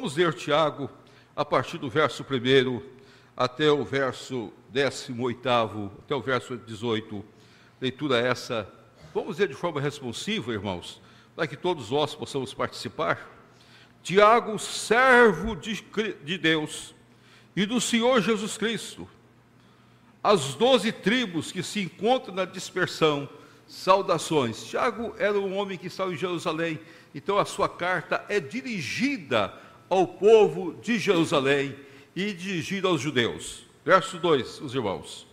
Vamos ler Tiago a partir do verso 1 até o verso 18, até o verso 18. Leitura essa. Vamos ler de forma responsiva, irmãos, para que todos nós possamos participar. Tiago, servo de, de Deus e do Senhor Jesus Cristo, as doze tribos que se encontram na dispersão, saudações. Tiago era um homem que estava em Jerusalém, então a sua carta é dirigida ao povo de Jerusalém e dirigida aos judeus. Verso 2, os irmãos.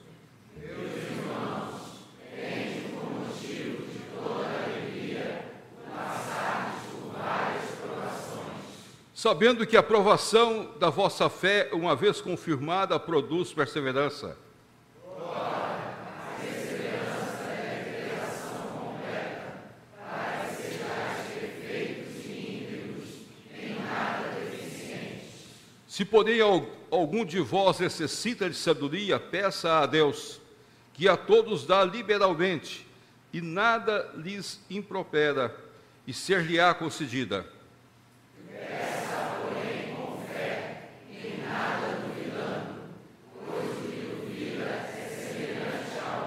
sabendo que a aprovação da vossa fé, uma vez confirmada, produz perseverança. Se porém algum de vós necessita de sabedoria, peça a Deus, que a todos dá liberalmente, e nada lhes impropera, e ser-lhe-á concedida. porém, com fé, e nada duvidando, pois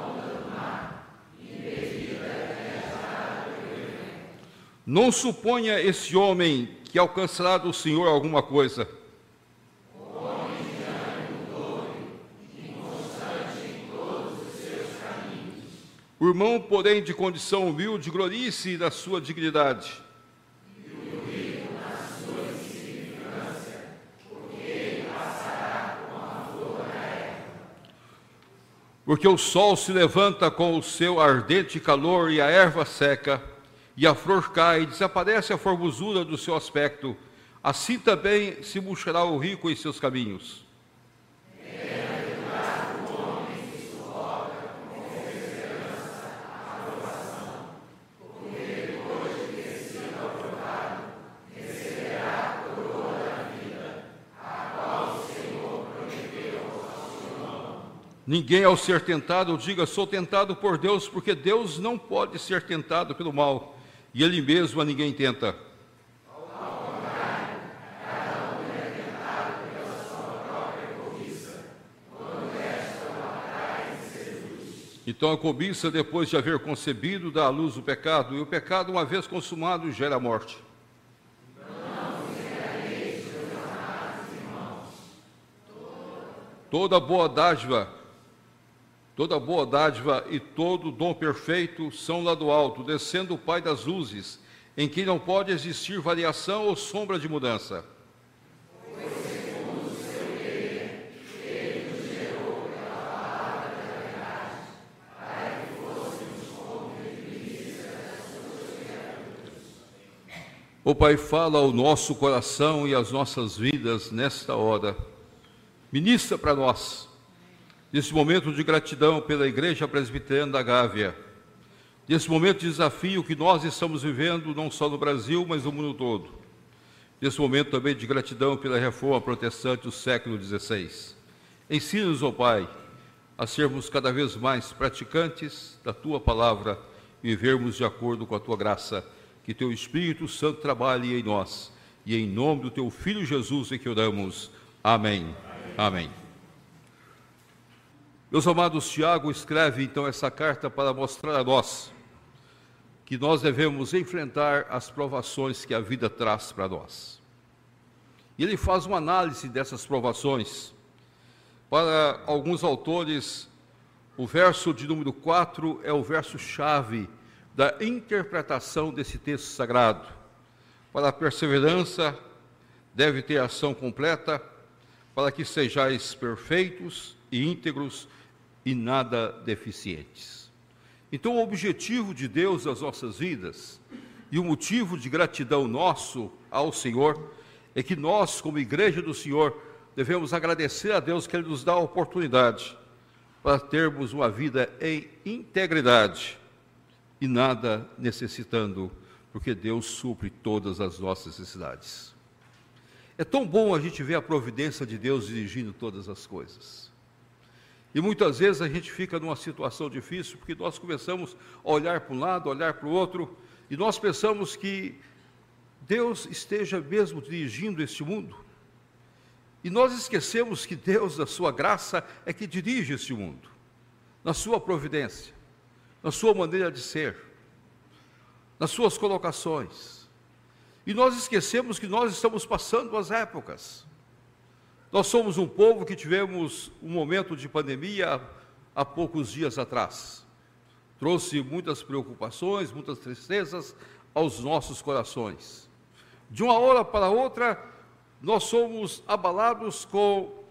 onda do mar, Não suponha esse homem que alcançará do Senhor alguma coisa irmão, porém, de condição humilde, glorie-se da sua dignidade. Porque o sol se levanta com o seu ardente calor e a erva seca, e a flor cai, e desaparece a formosura do seu aspecto, assim também se murchará o rico em seus caminhos. Ninguém, ao ser tentado, diga: sou tentado por Deus, porque Deus não pode ser tentado pelo mal, e Ele mesmo a ninguém tenta. Então a cobiça, depois de haver concebido, dá à luz o pecado, e o pecado, uma vez consumado, gera a morte. Toda boa dádiva Toda boa dádiva e todo dom perfeito são lá do alto, descendo o Pai das luzes, em que não pode existir variação ou sombra de mudança. O Pai fala ao nosso coração e às nossas vidas nesta hora. Ministra para nós nesse momento de gratidão pela Igreja Presbiteriana da Gávea, nesse momento de desafio que nós estamos vivendo, não só no Brasil, mas no mundo todo, nesse momento também de gratidão pela reforma protestante do século XVI. Ensina-nos, ó oh Pai, a sermos cada vez mais praticantes da Tua palavra e vivermos de acordo com a Tua graça. Que Teu Espírito Santo trabalhe em nós. E em nome do Teu Filho Jesus é que oramos. Amém. Amém. Amém. Meus amados, Tiago escreve então essa carta para mostrar a nós que nós devemos enfrentar as provações que a vida traz para nós. E ele faz uma análise dessas provações. Para alguns autores, o verso de número 4 é o verso chave da interpretação desse texto sagrado. Para a perseverança, deve ter ação completa, para que sejais perfeitos e íntegros e nada deficientes. Então, o objetivo de Deus nas nossas vidas e o motivo de gratidão nosso ao Senhor é que nós, como igreja do Senhor, devemos agradecer a Deus que Ele nos dá a oportunidade para termos uma vida em integridade e nada necessitando, porque Deus supre todas as nossas necessidades. É tão bom a gente ver a providência de Deus dirigindo todas as coisas. E muitas vezes a gente fica numa situação difícil porque nós começamos a olhar para um lado, olhar para o outro, e nós pensamos que Deus esteja mesmo dirigindo este mundo. E nós esquecemos que Deus, na sua graça, é que dirige este mundo, na sua providência, na sua maneira de ser, nas suas colocações. E nós esquecemos que nós estamos passando as épocas. Nós somos um povo que tivemos um momento de pandemia há poucos dias atrás. Trouxe muitas preocupações, muitas tristezas aos nossos corações. De uma hora para outra, nós somos abalados com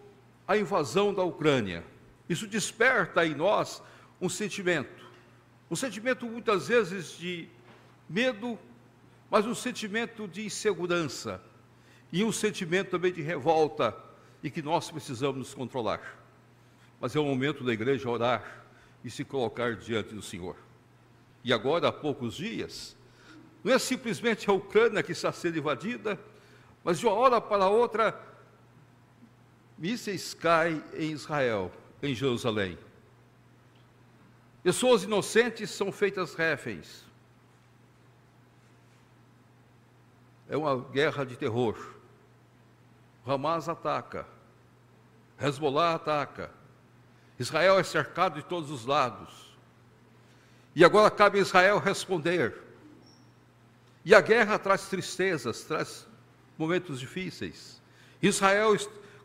a invasão da Ucrânia. Isso desperta em nós um sentimento, um sentimento muitas vezes de medo, mas um sentimento de insegurança e um sentimento também de revolta e que nós precisamos nos controlar. Mas é o momento da igreja orar e se colocar diante do Senhor. E agora, há poucos dias, não é simplesmente a Ucrânia que está sendo invadida, mas de uma hora para outra, mísseis caem em Israel, em Jerusalém. Pessoas inocentes são feitas reféns. É uma guerra de terror. Hamas ataca, Hezbollah ataca, Israel é cercado de todos os lados. E agora cabe a Israel responder. E a guerra traz tristezas, traz momentos difíceis. Israel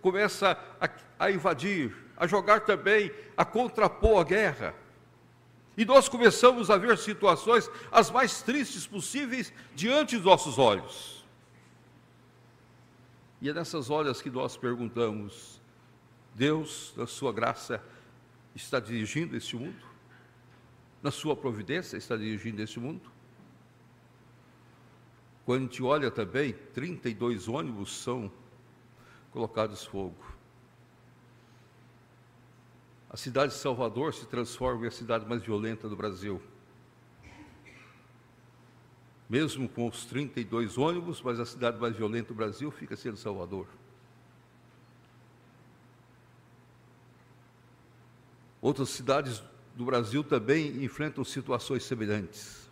começa a, a invadir, a jogar também, a contrapor a guerra. E nós começamos a ver situações as mais tristes possíveis diante dos nossos olhos. E é nessas horas que nós perguntamos: Deus, na Sua graça, está dirigindo este mundo? Na Sua providência, está dirigindo este mundo? Quando a gente olha também, 32 ônibus são colocados fogo. A cidade de Salvador se transforma em a cidade mais violenta do Brasil. Mesmo com os 32 ônibus, mas a cidade mais violenta do Brasil fica sendo Salvador. Outras cidades do Brasil também enfrentam situações semelhantes.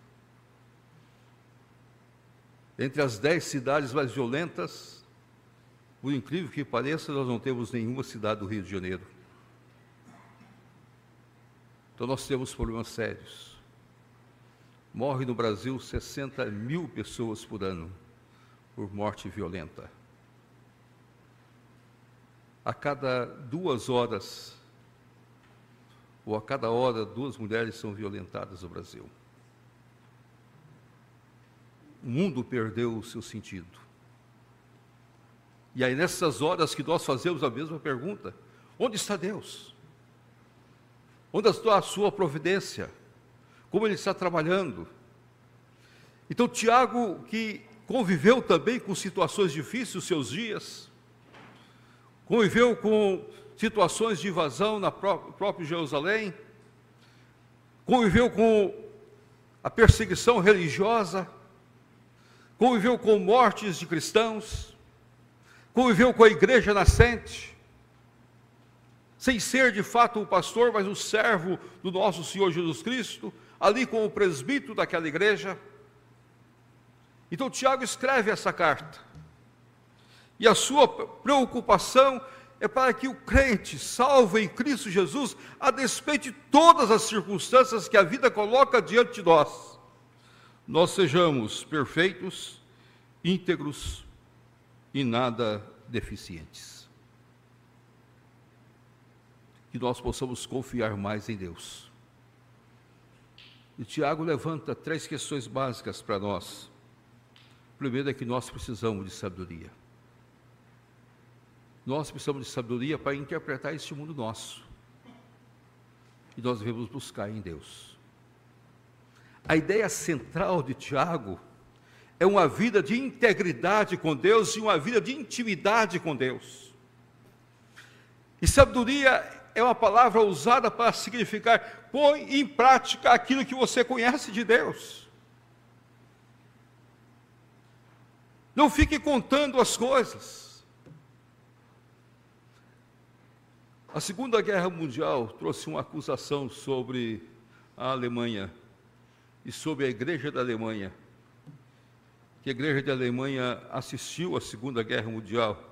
Entre as dez cidades mais violentas, por incrível que pareça, nós não temos nenhuma cidade do Rio de Janeiro. Então nós temos problemas sérios. Morre no Brasil 60 mil pessoas por ano por morte violenta. A cada duas horas, ou a cada hora, duas mulheres são violentadas no Brasil o mundo perdeu o seu sentido. E aí, nessas horas que nós fazemos a mesma pergunta: onde está Deus? Onde está a sua providência? Como Ele está trabalhando? Então, Tiago, que conviveu também com situações difíceis os seus dias, conviveu com situações de invasão na própria Jerusalém, conviveu com a perseguição religiosa, conviveu com mortes de cristãos, conviveu com a igreja nascente, sem ser de fato o pastor, mas o servo do nosso Senhor Jesus Cristo, ali com o presbítero daquela igreja. Então Tiago escreve essa carta. E a sua preocupação é para que o crente, salvo em Cristo Jesus, a despeito de todas as circunstâncias que a vida coloca diante de nós, nós sejamos perfeitos, íntegros e nada deficientes. Que nós possamos confiar mais em Deus. E Tiago levanta três questões básicas para nós. Primeiro é que nós precisamos de sabedoria. Nós precisamos de sabedoria para interpretar este mundo nosso. E nós devemos buscar em Deus. A ideia central de Tiago é uma vida de integridade com Deus e uma vida de intimidade com Deus. E sabedoria é uma palavra usada para significar põe em prática aquilo que você conhece de Deus. Não fique contando as coisas. A Segunda Guerra Mundial trouxe uma acusação sobre a Alemanha e sobre a igreja da Alemanha. que a igreja da Alemanha assistiu à Segunda Guerra Mundial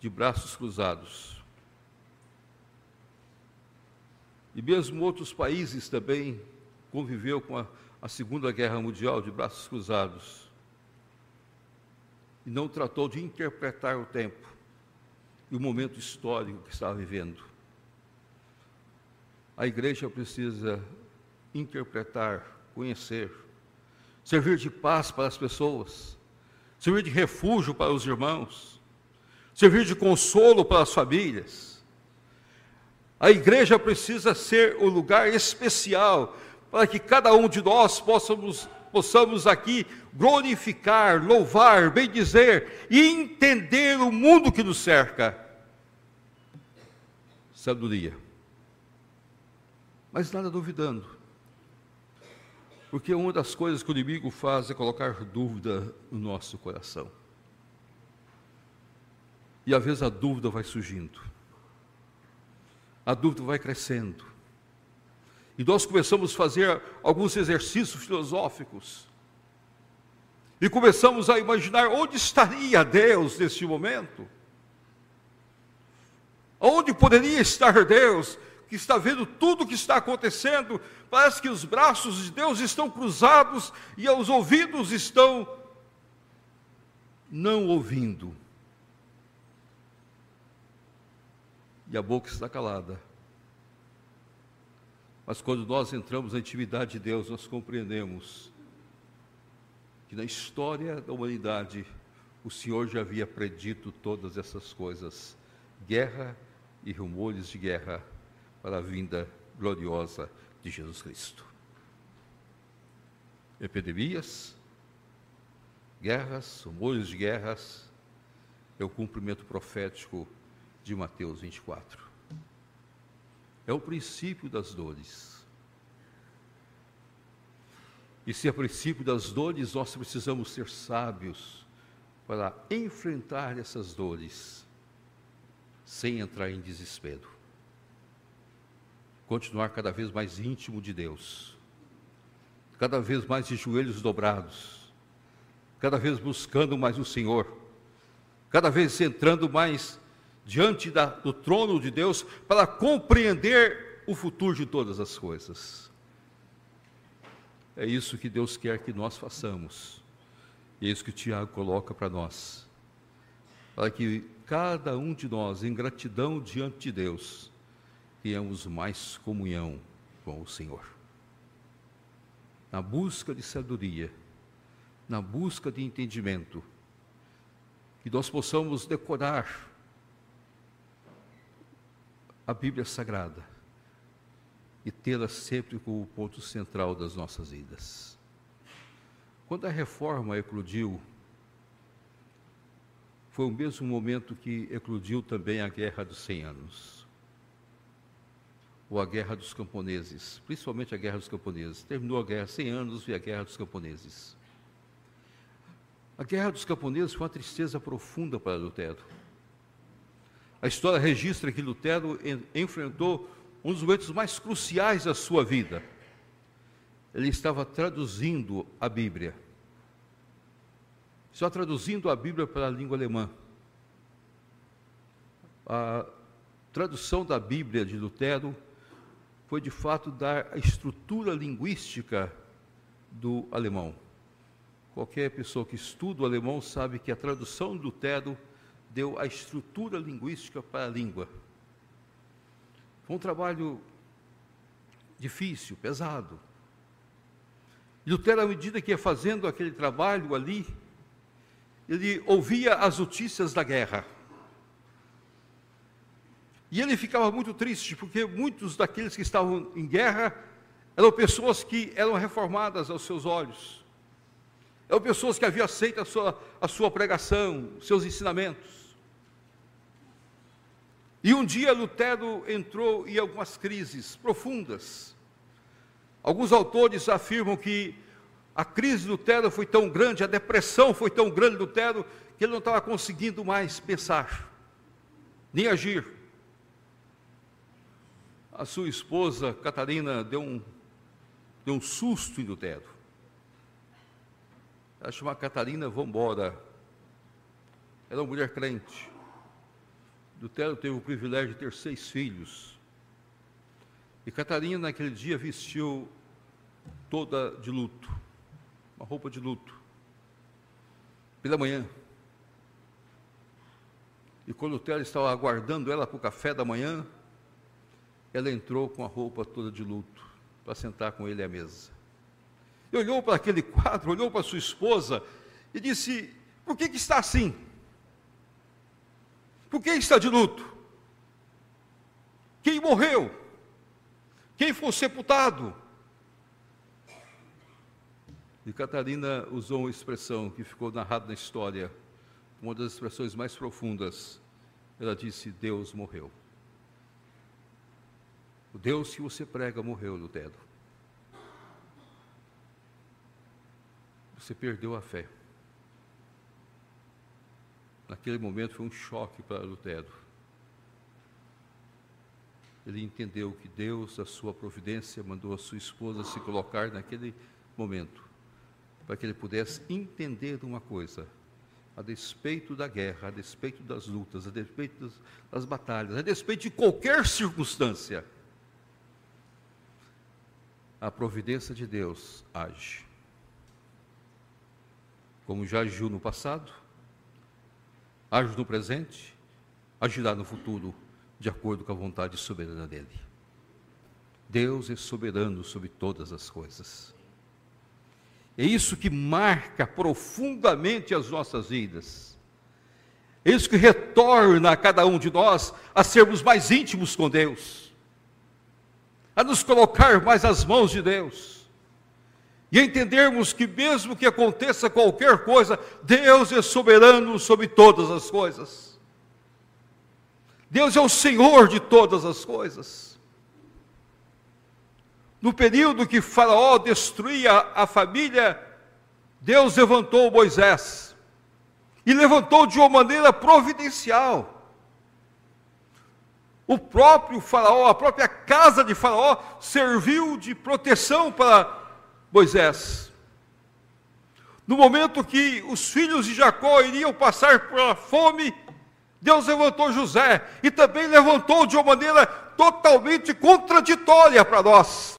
de braços cruzados. E mesmo outros países também conviveu com a, a Segunda Guerra Mundial de braços cruzados. E não tratou de interpretar o tempo e o momento histórico que estava vivendo. A igreja precisa interpretar, conhecer, servir de paz para as pessoas, servir de refúgio para os irmãos, servir de consolo para as famílias. A igreja precisa ser o lugar especial para que cada um de nós possamos, possamos aqui glorificar, louvar, bendizer e entender o mundo que nos cerca. Sabedoria. Mas nada duvidando. Porque uma das coisas que o inimigo faz é colocar dúvida no nosso coração. E às vezes a dúvida vai surgindo. A dúvida vai crescendo. E nós começamos a fazer alguns exercícios filosóficos. E começamos a imaginar onde estaria Deus neste momento. Onde poderia estar Deus, que está vendo tudo o que está acontecendo? Parece que os braços de Deus estão cruzados e os ouvidos estão não ouvindo. E a boca está calada. Mas quando nós entramos na intimidade de Deus, nós compreendemos que na história da humanidade o Senhor já havia predito todas essas coisas guerra e rumores de guerra para a vinda gloriosa de Jesus Cristo. Epidemias, guerras, rumores de guerras, é o cumprimento profético de Mateus 24 é o princípio das dores. E se é princípio das dores, nós precisamos ser sábios para enfrentar essas dores sem entrar em desespero. Continuar cada vez mais íntimo de Deus, cada vez mais de joelhos dobrados, cada vez buscando mais o Senhor, cada vez entrando mais diante da, do trono de Deus para compreender o futuro de todas as coisas. É isso que Deus quer que nós façamos. E é isso que o Tiago coloca para nós. Para que cada um de nós, em gratidão diante de Deus, tenhamos mais comunhão com o Senhor. Na busca de sabedoria, na busca de entendimento, que nós possamos decorar a Bíblia Sagrada e tê-la sempre como ponto central das nossas vidas. Quando a reforma eclodiu, foi o mesmo momento que eclodiu também a Guerra dos Cem Anos, ou a Guerra dos Camponeses, principalmente a Guerra dos Camponeses. Terminou a Guerra 100 anos e a Guerra dos Camponeses. A Guerra dos Camponeses foi uma tristeza profunda para Lutero a história registra que Lutero enfrentou um dos momentos mais cruciais da sua vida. Ele estava traduzindo a Bíblia. Estava traduzindo a Bíblia para a língua alemã. A tradução da Bíblia de Lutero foi de fato dar a estrutura linguística do alemão. Qualquer pessoa que estuda o alemão sabe que a tradução de Lutero deu a estrutura linguística para a língua. Foi um trabalho difícil, pesado. Lutero, à medida que ia fazendo aquele trabalho ali, ele ouvia as notícias da guerra. E ele ficava muito triste, porque muitos daqueles que estavam em guerra eram pessoas que eram reformadas aos seus olhos. Eram pessoas que haviam aceito a sua, a sua pregação, seus ensinamentos. E um dia Lutero entrou em algumas crises profundas. Alguns autores afirmam que a crise de Lutero foi tão grande, a depressão foi tão grande de Lutero, que ele não estava conseguindo mais pensar, nem agir. A sua esposa, Catarina, deu um, deu um susto em Lutero. Ela chama Catarina Vambora. Era uma mulher crente. Lutero teve o privilégio de ter seis filhos. E Catarina, naquele dia, vestiu toda de luto, uma roupa de luto, pela manhã. E quando Lutero estava aguardando ela para o café da manhã, ela entrou com a roupa toda de luto para sentar com ele à mesa. Olhou para aquele quadro, olhou para sua esposa e disse: Por que, que está assim? Por que está de luto? Quem morreu? Quem foi sepultado? E Catarina usou uma expressão que ficou narrada na história, uma das expressões mais profundas. Ela disse: Deus morreu. O Deus que você prega morreu, Lutero. Você perdeu a fé. Naquele momento foi um choque para Lutero. Ele entendeu que Deus, a sua providência, mandou a sua esposa se colocar naquele momento, para que ele pudesse entender uma coisa: a despeito da guerra, a despeito das lutas, a despeito das, das batalhas, a despeito de qualquer circunstância, a providência de Deus age. Como já agiu no passado, age no presente, agirá no futuro, de acordo com a vontade soberana dele. Deus é soberano sobre todas as coisas. É isso que marca profundamente as nossas vidas. É isso que retorna a cada um de nós a sermos mais íntimos com Deus, a nos colocar mais às mãos de Deus e entendermos que, mesmo que aconteça qualquer coisa, Deus é soberano sobre todas as coisas. Deus é o Senhor de todas as coisas. No período que Faraó destruía a família, Deus levantou Moisés e levantou de uma maneira providencial. O próprio Faraó, a própria casa de Faraó, serviu de proteção para Moisés. No momento que os filhos de Jacó iriam passar pela fome, Deus levantou José e também levantou de uma maneira totalmente contraditória para nós.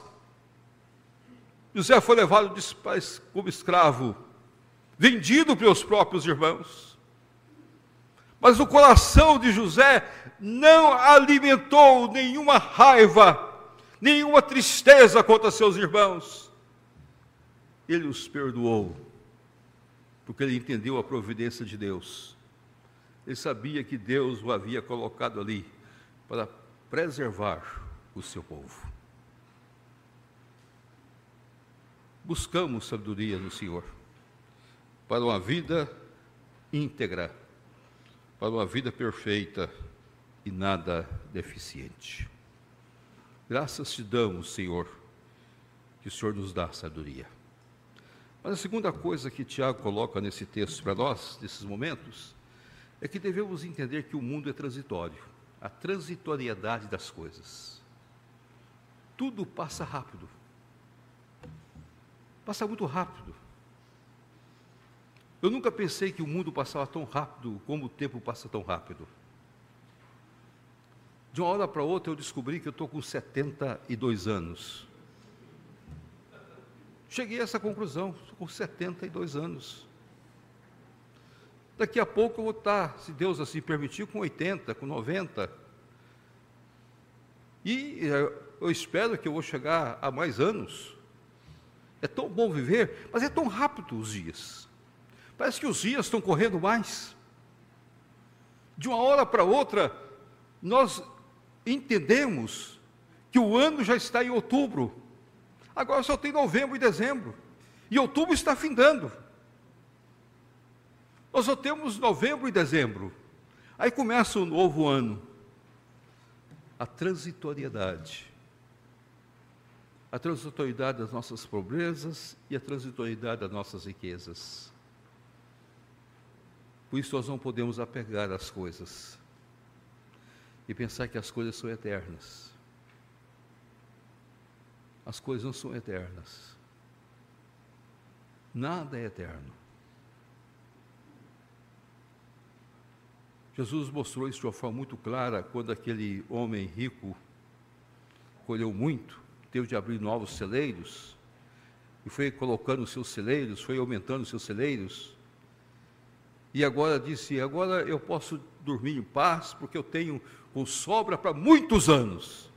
José foi levado como escravo, vendido pelos próprios irmãos. Mas o coração de José não alimentou nenhuma raiva, nenhuma tristeza contra seus irmãos ele os perdoou, porque ele entendeu a providência de Deus. Ele sabia que Deus o havia colocado ali para preservar o seu povo. Buscamos sabedoria no Senhor para uma vida íntegra, para uma vida perfeita e nada deficiente. Graças te damos, Senhor, que o Senhor nos dá sabedoria. Mas a segunda coisa que Tiago coloca nesse texto para nós, nesses momentos, é que devemos entender que o mundo é transitório, a transitoriedade das coisas. Tudo passa rápido. Passa muito rápido. Eu nunca pensei que o mundo passava tão rápido como o tempo passa tão rápido. De uma hora para outra eu descobri que eu estou com 72 anos. Cheguei a essa conclusão, com 72 anos. Daqui a pouco eu vou estar, se Deus assim permitir, com 80, com 90. E eh, eu espero que eu vou chegar a mais anos. É tão bom viver, mas é tão rápido os dias. Parece que os dias estão correndo mais. De uma hora para outra, nós entendemos que o ano já está em outubro. Agora só tem novembro e dezembro. E outubro está findando. Nós só temos novembro e dezembro. Aí começa o novo ano. A transitoriedade. A transitoriedade das nossas pobrezas e a transitoriedade das nossas riquezas. Por isso nós não podemos apegar às coisas e pensar que as coisas são eternas as coisas não são eternas. Nada é eterno. Jesus mostrou isso de uma forma muito clara quando aquele homem rico colheu muito, teve de abrir novos celeiros, e foi colocando os seus celeiros, foi aumentando os seus celeiros. E agora disse: Agora eu posso dormir em paz, porque eu tenho com sobra para muitos anos.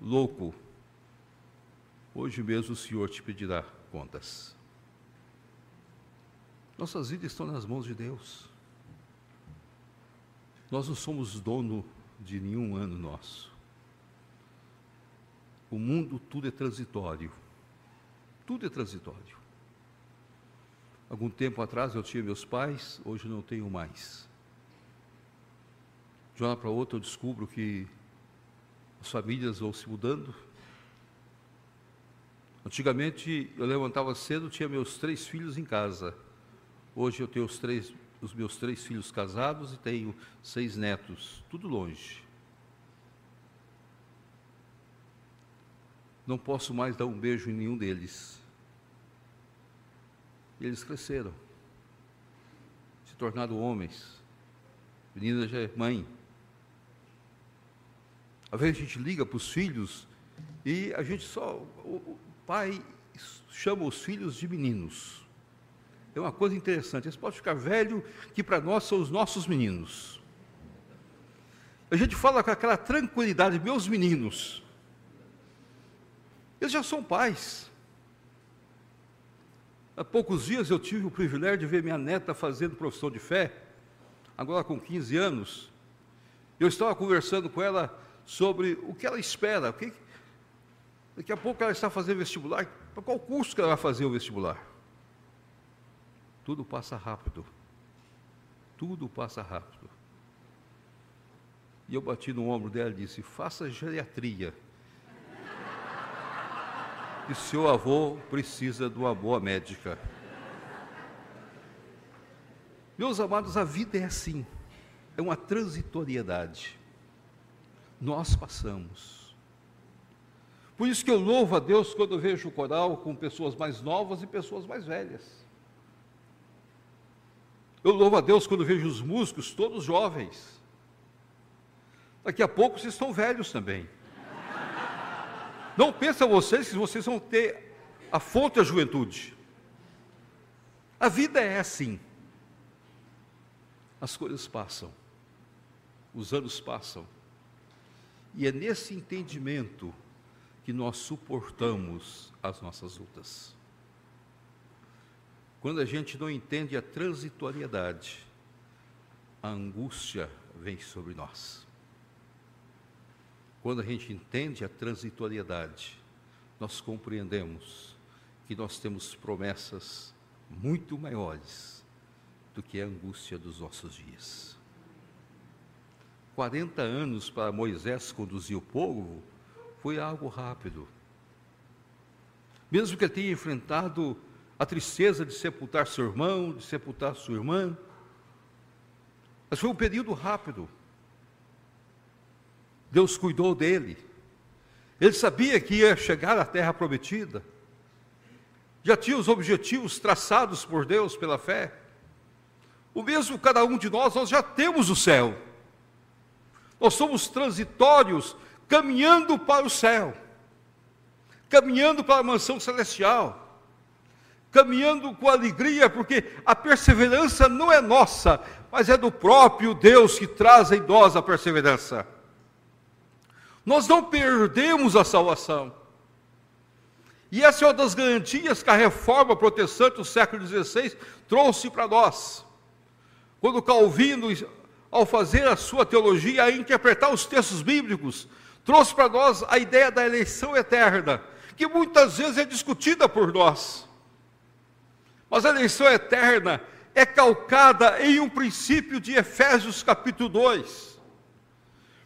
Louco, hoje mesmo o Senhor te pedirá contas. Nossas vidas estão nas mãos de Deus. Nós não somos dono de nenhum ano nosso. O mundo tudo é transitório. Tudo é transitório. Algum tempo atrás eu tinha meus pais, hoje não tenho mais. De uma hora para outra eu descubro que as famílias vão se mudando. Antigamente eu levantava cedo, tinha meus três filhos em casa. Hoje eu tenho os, três, os meus três filhos casados e tenho seis netos, tudo longe. Não posso mais dar um beijo em nenhum deles. Eles cresceram, se tornaram homens. Menina já é mãe. Às vezes a gente liga para os filhos e a gente só. Pai chama os filhos de meninos. É uma coisa interessante. Eles podem ficar velho, que para nós são os nossos meninos. A gente fala com aquela tranquilidade, meus meninos. Eles já são pais. Há poucos dias eu tive o privilégio de ver minha neta fazendo profissão de fé, agora com 15 anos. Eu estava conversando com ela sobre o que ela espera. O que, daqui a pouco ela está fazendo vestibular. Para qual curso que ela vai fazer o vestibular? Tudo passa rápido. Tudo passa rápido. E eu bati no ombro dela e disse: faça geriatria que seu avô precisa de uma boa médica. Meus amados, a vida é assim, é uma transitoriedade. Nós passamos. Por isso que eu louvo a Deus quando eu vejo o coral com pessoas mais novas e pessoas mais velhas. Eu louvo a Deus quando vejo os músicos todos jovens. Daqui a pouco vocês estão velhos também. Não pensam vocês que vocês vão ter a fonte da juventude. A vida é assim. As coisas passam, os anos passam, e é nesse entendimento que nós suportamos as nossas lutas. Quando a gente não entende a transitoriedade, a angústia vem sobre nós. Quando a gente entende a transitoriedade, nós compreendemos que nós temos promessas muito maiores do que a angústia dos nossos dias. 40 anos para Moisés conduzir o povo foi algo rápido. Mesmo que ele tenha enfrentado a tristeza de sepultar seu irmão, de sepultar sua irmã, mas foi um período rápido. Deus cuidou dele. Ele sabia que ia chegar à terra prometida. Já tinha os objetivos traçados por Deus pela fé. O mesmo cada um de nós, nós já temos o céu. Nós somos transitórios, caminhando para o céu, caminhando para a mansão celestial, caminhando com alegria, porque a perseverança não é nossa, mas é do próprio Deus que traz em nós a perseverança. Nós não perdemos a salvação. E essa é uma das garantias que a reforma protestante do século XVI trouxe para nós. Quando Calvino, ao fazer a sua teologia, a interpretar os textos bíblicos, trouxe para nós a ideia da eleição eterna, que muitas vezes é discutida por nós. Mas a eleição eterna é calcada em um princípio de Efésios capítulo 2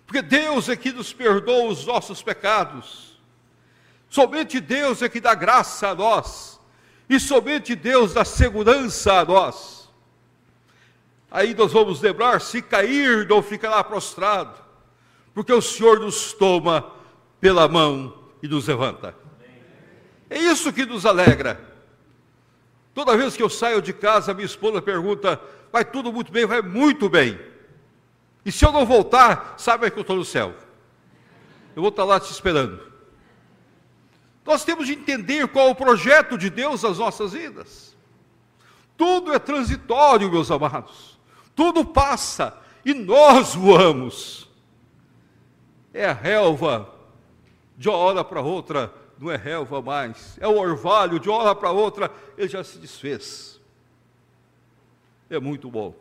porque Deus é que nos perdoa os nossos pecados. Somente Deus é que dá graça a nós. E somente Deus dá segurança a nós. Aí nós vamos lembrar: se cair, não ficará prostrado, porque o Senhor nos toma pela mão e nos levanta. É isso que nos alegra. Toda vez que eu saio de casa, minha esposa pergunta: vai tudo muito bem, vai muito bem. E se eu não voltar, sabe que eu estou no céu. Eu vou estar lá te esperando. Nós temos de entender qual é o projeto de Deus nas nossas vidas. Tudo é transitório, meus amados. Tudo passa e nós voamos. É a relva, de uma hora para outra, não é relva mais. É o orvalho, de uma hora para outra, ele já se desfez. É muito bom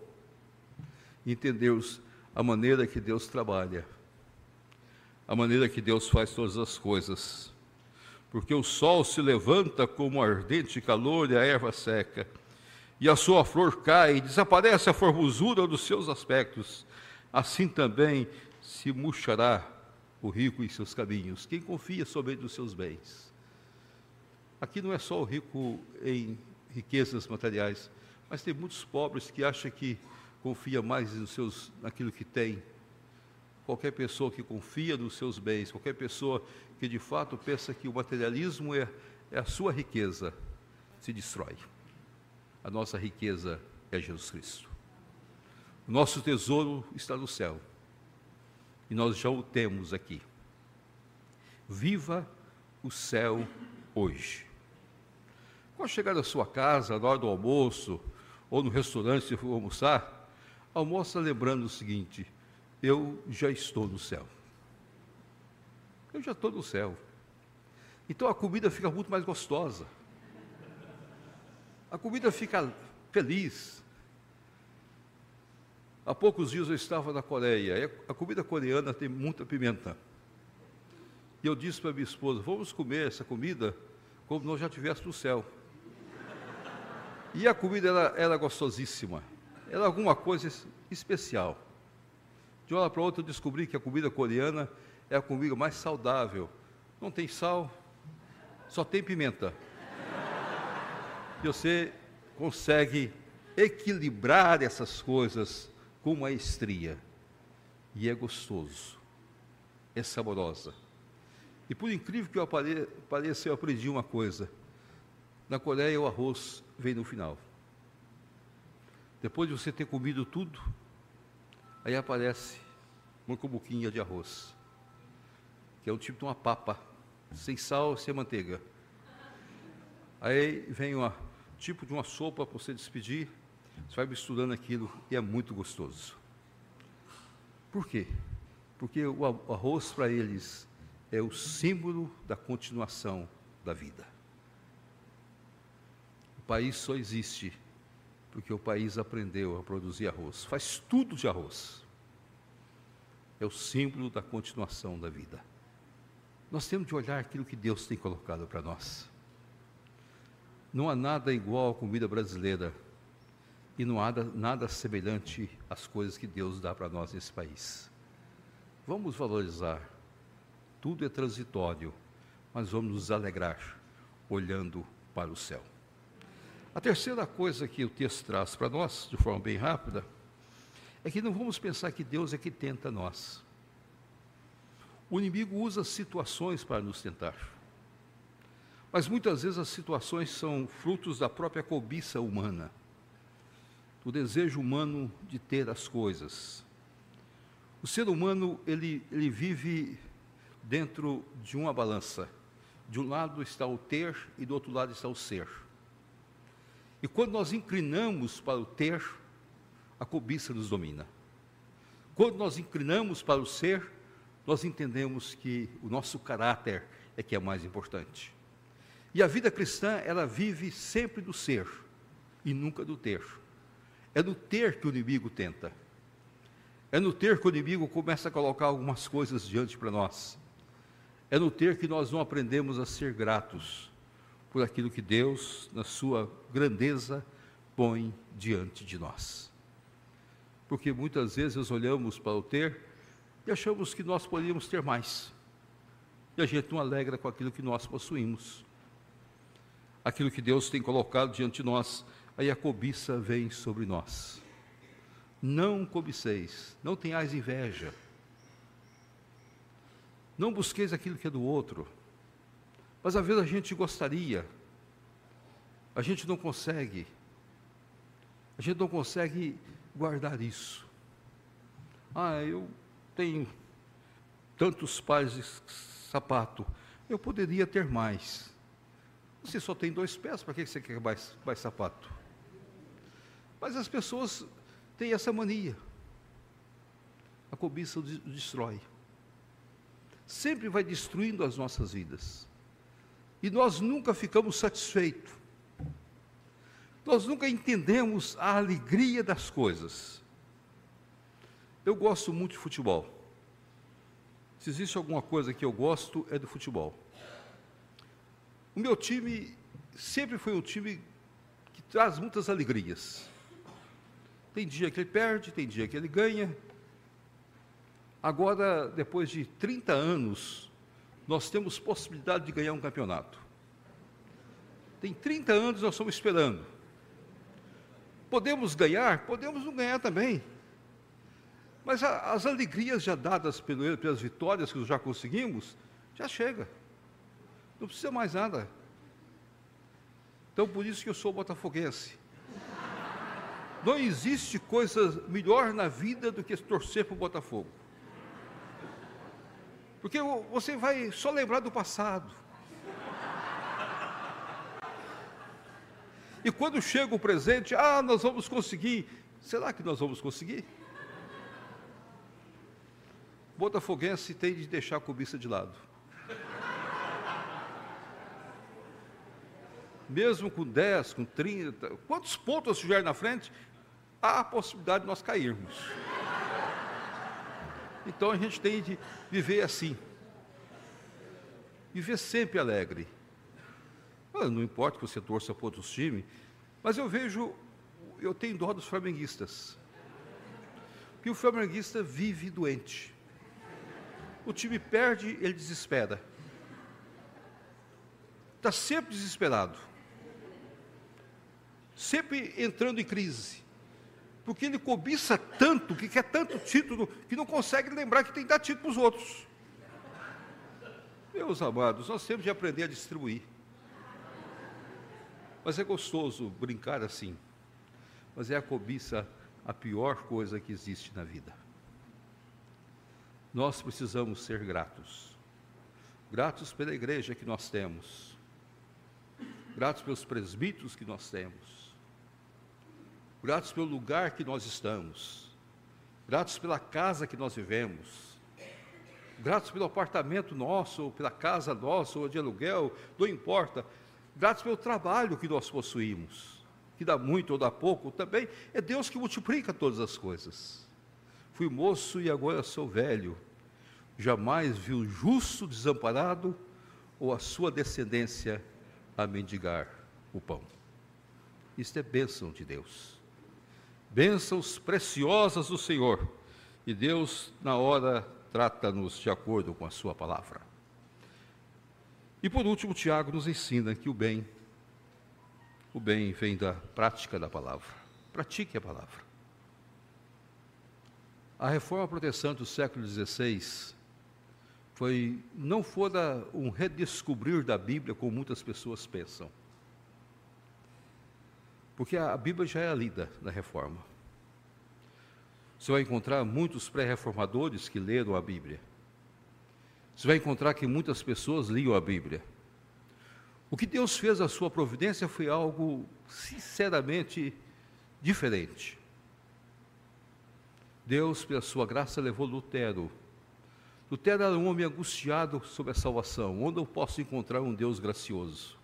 entendermos a maneira que Deus trabalha, a maneira que Deus faz todas as coisas porque o sol se levanta como ardente calor e a erva seca, e a sua flor cai, e desaparece a formosura dos seus aspectos. Assim também se murchará o rico em seus caminhos, quem confia somente nos seus bens. Aqui não é só o rico em riquezas materiais, mas tem muitos pobres que acham que confia mais nos seus, naquilo que tem. Qualquer pessoa que confia nos seus bens, qualquer pessoa que de fato pensa que o materialismo é, é a sua riqueza, se destrói. A nossa riqueza é Jesus Cristo. O nosso tesouro está no céu. E nós já o temos aqui. Viva o céu hoje. Quando chegar na sua casa, na hora do almoço, ou no restaurante, se for almoçar, almoça lembrando o seguinte: eu já estou no céu. Eu já estou no céu. Então a comida fica muito mais gostosa. A comida fica feliz. Há poucos dias eu estava na Coreia. A comida coreana tem muita pimenta. E eu disse para minha esposa: vamos comer essa comida como nós já estivéssemos no céu. E a comida era, era gostosíssima. Era alguma coisa especial. De uma hora para outra eu descobri que a comida coreana é a comida mais saudável. Não tem sal, só tem pimenta. E você consegue equilibrar essas coisas com maestria. E é gostoso, é saborosa. E por incrível que eu pareça, eu aprendi uma coisa. Na Coreia, o arroz vem no final. Depois de você ter comido tudo, aí aparece uma cubuquinha de arroz que é o tipo de uma papa, sem sal, sem manteiga. Aí vem um tipo de uma sopa para você despedir, você vai misturando aquilo e é muito gostoso. Por quê? Porque o arroz para eles é o símbolo da continuação da vida. O país só existe porque o país aprendeu a produzir arroz. Faz tudo de arroz. É o símbolo da continuação da vida. Nós temos de olhar aquilo que Deus tem colocado para nós. Não há nada igual à comida brasileira e não há nada semelhante às coisas que Deus dá para nós nesse país. Vamos valorizar. Tudo é transitório, mas vamos nos alegrar olhando para o céu. A terceira coisa que o texto traz para nós, de forma bem rápida, é que não vamos pensar que Deus é que tenta nós. O inimigo usa situações para nos tentar. Mas muitas vezes as situações são frutos da própria cobiça humana, do desejo humano de ter as coisas. O ser humano, ele, ele vive dentro de uma balança. De um lado está o ter e do outro lado está o ser. E quando nós inclinamos para o ter, a cobiça nos domina. Quando nós inclinamos para o ser, nós entendemos que o nosso caráter é que é mais importante. E a vida cristã, ela vive sempre do ser e nunca do ter. É no ter que o inimigo tenta. É no ter que o inimigo começa a colocar algumas coisas diante para nós. É no ter que nós não aprendemos a ser gratos por aquilo que Deus, na sua grandeza, põe diante de nós. Porque muitas vezes nós olhamos para o ter e achamos que nós poderíamos ter mais. E a gente não alegra com aquilo que nós possuímos. Aquilo que Deus tem colocado diante de nós, aí a cobiça vem sobre nós. Não cobiceis, não tenhais inveja. Não busqueis aquilo que é do outro. Mas às vezes a gente gostaria, a gente não consegue. A gente não consegue guardar isso. Ah, eu tenho tantos pares de sapato, eu poderia ter mais. Você só tem dois pés, para que você quer mais, mais sapato? Mas as pessoas têm essa mania. A cobiça destrói. Sempre vai destruindo as nossas vidas. E nós nunca ficamos satisfeitos. Nós nunca entendemos a alegria das coisas. Eu gosto muito de futebol. Se existe alguma coisa que eu gosto, é do futebol. O meu time sempre foi um time que traz muitas alegrias. Tem dia que ele perde, tem dia que ele ganha. Agora, depois de 30 anos, nós temos possibilidade de ganhar um campeonato. Tem 30 anos nós estamos esperando. Podemos ganhar? Podemos não ganhar também. Mas a, as alegrias já dadas pelo, pelas vitórias que já conseguimos, já chega. Não precisa mais nada. Então, por isso que eu sou botafoguense. Não existe coisa melhor na vida do que torcer para o Botafogo. Porque você vai só lembrar do passado. E quando chega o presente, ah, nós vamos conseguir. Será que nós vamos conseguir? Botafoguense tem de deixar a cobiça de lado. Mesmo com 10, com 30, quantos pontos estiver na frente, há a possibilidade de nós cairmos. Então a gente tem de viver assim. Viver sempre alegre. Não importa que você torça para outros times, mas eu vejo, eu tenho dó dos flamenguistas. Que o flamenguista vive doente. O time perde, ele desespera. Está sempre desesperado. Sempre entrando em crise porque ele cobiça tanto, que quer tanto título, que não consegue lembrar que tem que dar título para os outros. Meus amados, nós temos de aprender a distribuir. Mas é gostoso brincar assim. Mas é a cobiça a pior coisa que existe na vida. Nós precisamos ser gratos. Gratos pela igreja que nós temos. Gratos pelos presbíteros que nós temos gratos pelo lugar que nós estamos, gratos pela casa que nós vivemos, gratos pelo apartamento nosso, ou pela casa nossa, ou de aluguel, não importa, gratos pelo trabalho que nós possuímos, que dá muito ou dá pouco, também é Deus que multiplica todas as coisas. Fui moço e agora sou velho, jamais vi o justo desamparado ou a sua descendência a mendigar o pão. Isto é bênção de Deus bênçãos preciosas do Senhor. E Deus, na hora, trata-nos de acordo com a Sua palavra. E por último, Tiago nos ensina que o bem, o bem vem da prática da palavra. Pratique a palavra. A reforma protestante do século XVI foi, não fora um redescobrir da Bíblia como muitas pessoas pensam porque a Bíblia já é lida na reforma. Você vai encontrar muitos pré-reformadores que leram a Bíblia. Você vai encontrar que muitas pessoas liam a Bíblia. O que Deus fez a sua providência foi algo sinceramente diferente. Deus, pela sua graça, levou Lutero. Lutero era um homem angustiado sobre a salvação. Onde eu posso encontrar um Deus gracioso?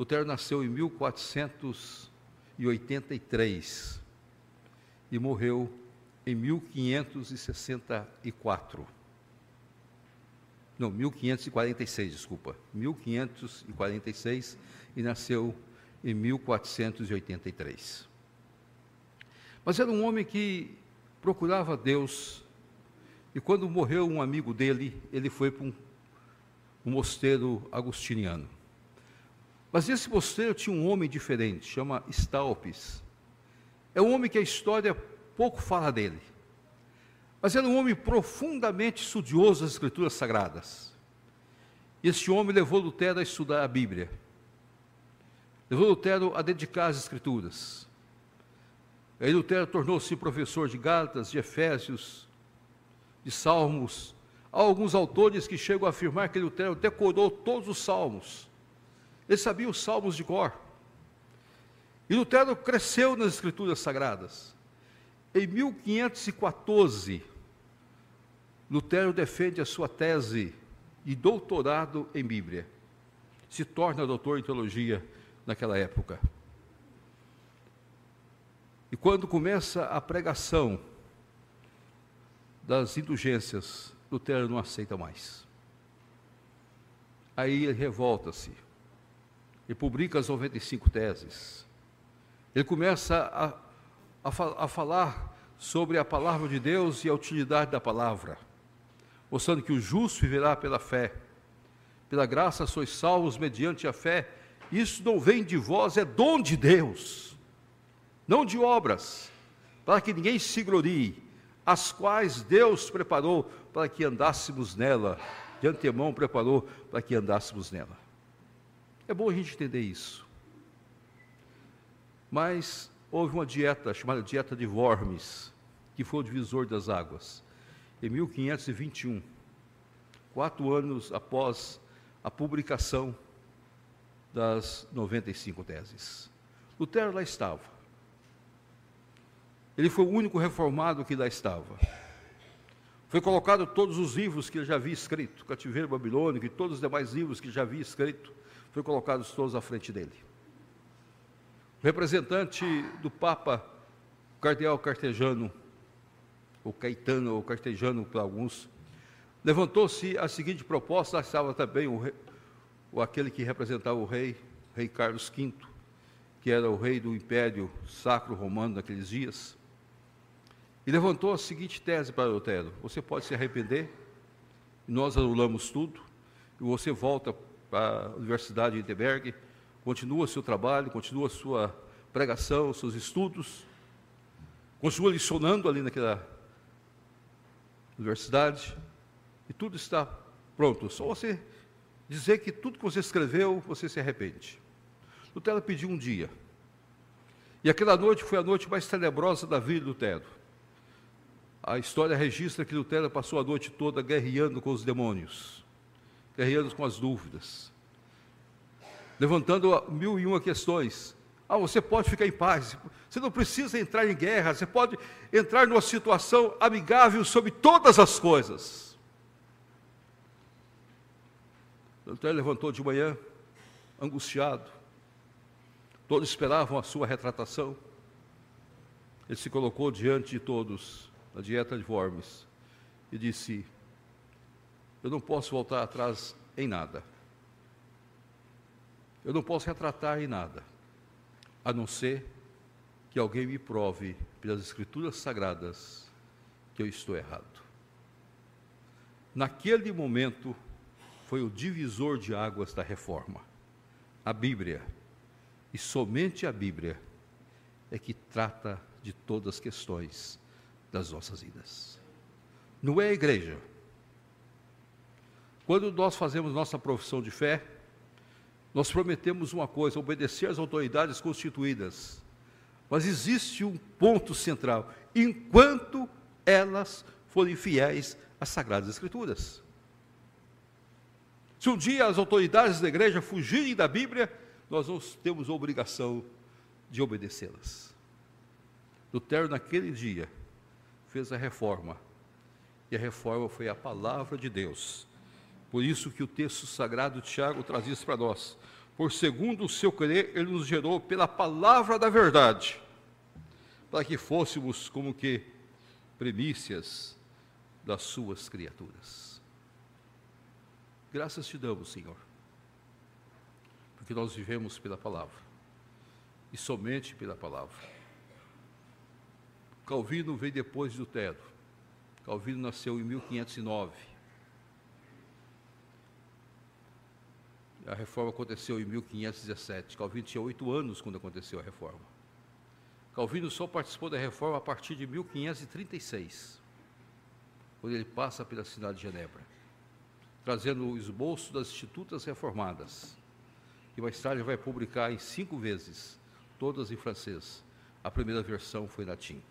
Lutero nasceu em 1483 e morreu em 1564. Não, 1546, desculpa. 1546 e nasceu em 1483. Mas era um homem que procurava Deus e quando morreu um amigo dele, ele foi para um, um mosteiro agustiniano. Mas esse mosteiro tinha um homem diferente, chama Stalpes. É um homem que a história pouco fala dele. Mas era um homem profundamente estudioso das Escrituras Sagradas. E esse homem levou Lutero a estudar a Bíblia. levou Lutero a dedicar as Escrituras. Aí Lutero tornou-se professor de Gálatas, de Efésios, de Salmos. Há alguns autores que chegam a afirmar que Lutero decorou todos os salmos. Ele sabia os salmos de cor. E Lutero cresceu nas Escrituras Sagradas. Em 1514, Lutero defende a sua tese de doutorado em Bíblia. Se torna doutor em teologia naquela época. E quando começa a pregação das indulgências, Lutero não aceita mais. Aí ele revolta-se. Ele publica as 95 teses. Ele começa a, a, a falar sobre a palavra de Deus e a utilidade da palavra, mostrando que o justo viverá pela fé. Pela graça sois salvos mediante a fé. Isso não vem de vós, é dom de Deus não de obras, para que ninguém se glorie, as quais Deus preparou para que andássemos nela, de antemão preparou para que andássemos nela. É bom a gente entender isso. Mas houve uma dieta chamada dieta de Worms, que foi o divisor das águas, em 1521, quatro anos após a publicação das 95 teses. Lutero lá estava ele foi o único reformado que lá estava. Foi colocado todos os livros que ele já havia escrito, Cativeiro Babilônico e todos os demais livros que já havia escrito, foi colocados todos à frente dele. O representante do Papa, o cardeal cartejano, ou caetano, ou cartejano para alguns, levantou-se a seguinte proposta, estava também o, rei, o aquele que representava o rei, o rei Carlos V, que era o rei do Império Sacro Romano naqueles dias. E levantou a seguinte tese para Lutero: você pode se arrepender, nós anulamos tudo, e você volta a Universidade de Wittenberg, continua seu trabalho, continua sua pregação, seus estudos, continua licionando ali naquela universidade, e tudo está pronto. Só você dizer que tudo que você escreveu, você se arrepende. Lutero pediu um dia. E aquela noite foi a noite mais tenebrosa da vida de Lutero. A história registra que Lutero passou a noite toda guerreando com os demônios, guerreando com as dúvidas, levantando mil e uma questões. Ah, você pode ficar em paz, você não precisa entrar em guerra, você pode entrar numa situação amigável sobre todas as coisas. Lutero levantou de manhã, angustiado, todos esperavam a sua retratação. Ele se colocou diante de todos na dieta de Worms, e disse: Eu não posso voltar atrás em nada. Eu não posso retratar em nada, a não ser que alguém me prove pelas Escrituras Sagradas que eu estou errado. Naquele momento, foi o divisor de águas da reforma. A Bíblia, e somente a Bíblia, é que trata de todas as questões das nossas vidas. Não é a igreja. Quando nós fazemos nossa profissão de fé, nós prometemos uma coisa: obedecer às autoridades constituídas. Mas existe um ponto central: enquanto elas forem fiéis às Sagradas Escrituras. Se um dia as autoridades da igreja fugirem da Bíblia, nós não temos a obrigação de obedecê-las. Lutero, naquele dia, fez a reforma. E a reforma foi a palavra de Deus. Por isso que o texto sagrado de Tiago traz isso para nós. Por segundo o seu querer, ele nos gerou pela palavra da verdade, para que fôssemos como que primícias das suas criaturas. Graças te damos, Senhor, porque nós vivemos pela palavra e somente pela palavra. Calvino veio depois de Lutero. Calvino nasceu em 1509. A reforma aconteceu em 1517. Calvino tinha oito anos quando aconteceu a reforma. Calvino só participou da reforma a partir de 1536, quando ele passa pela cidade de Genebra, trazendo o esboço das institutas reformadas. e mais tarde vai publicar em cinco vezes, todas em francês. A primeira versão foi em latim.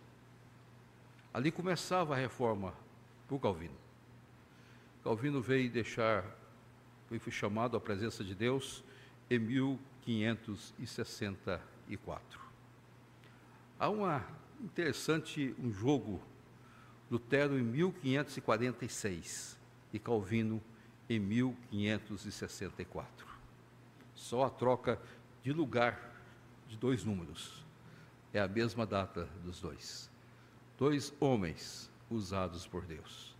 Ali começava a reforma por Calvino. Calvino veio deixar, foi chamado à presença de Deus em 1564. Há uma interessante um jogo Lutero em 1546 e Calvino em 1564. Só a troca de lugar de dois números. É a mesma data dos dois. Dois homens usados por Deus.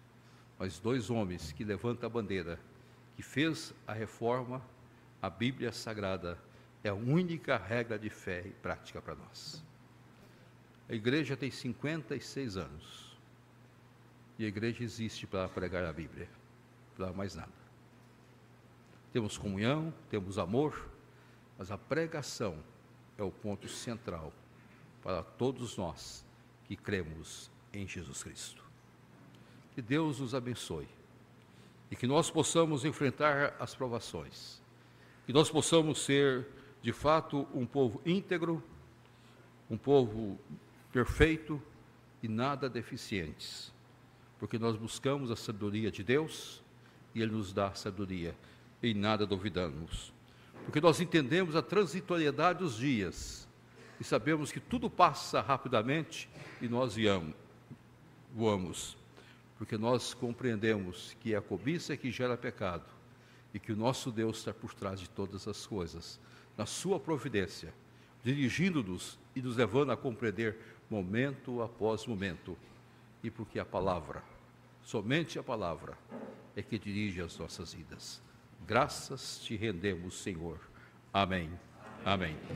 Mas dois homens que levantam a bandeira, que fez a reforma, a Bíblia Sagrada é a única regra de fé e prática para nós. A igreja tem 56 anos. E a igreja existe para pregar a Bíblia, para mais nada. Temos comunhão, temos amor, mas a pregação é o ponto central para todos nós que cremos em Jesus Cristo. Que Deus nos abençoe e que nós possamos enfrentar as provações, que nós possamos ser, de fato, um povo íntegro, um povo perfeito e nada deficientes, porque nós buscamos a sabedoria de Deus e Ele nos dá a sabedoria, e nada duvidamos, porque nós entendemos a transitoriedade dos dias e sabemos que tudo passa rapidamente e nós viamos, voamos, porque nós compreendemos que é a cobiça que gera pecado e que o nosso Deus está por trás de todas as coisas, na Sua providência, dirigindo-nos e nos levando a compreender momento após momento, e porque a palavra, somente a palavra, é que dirige as nossas vidas. Graças te rendemos, Senhor. Amém. Amém.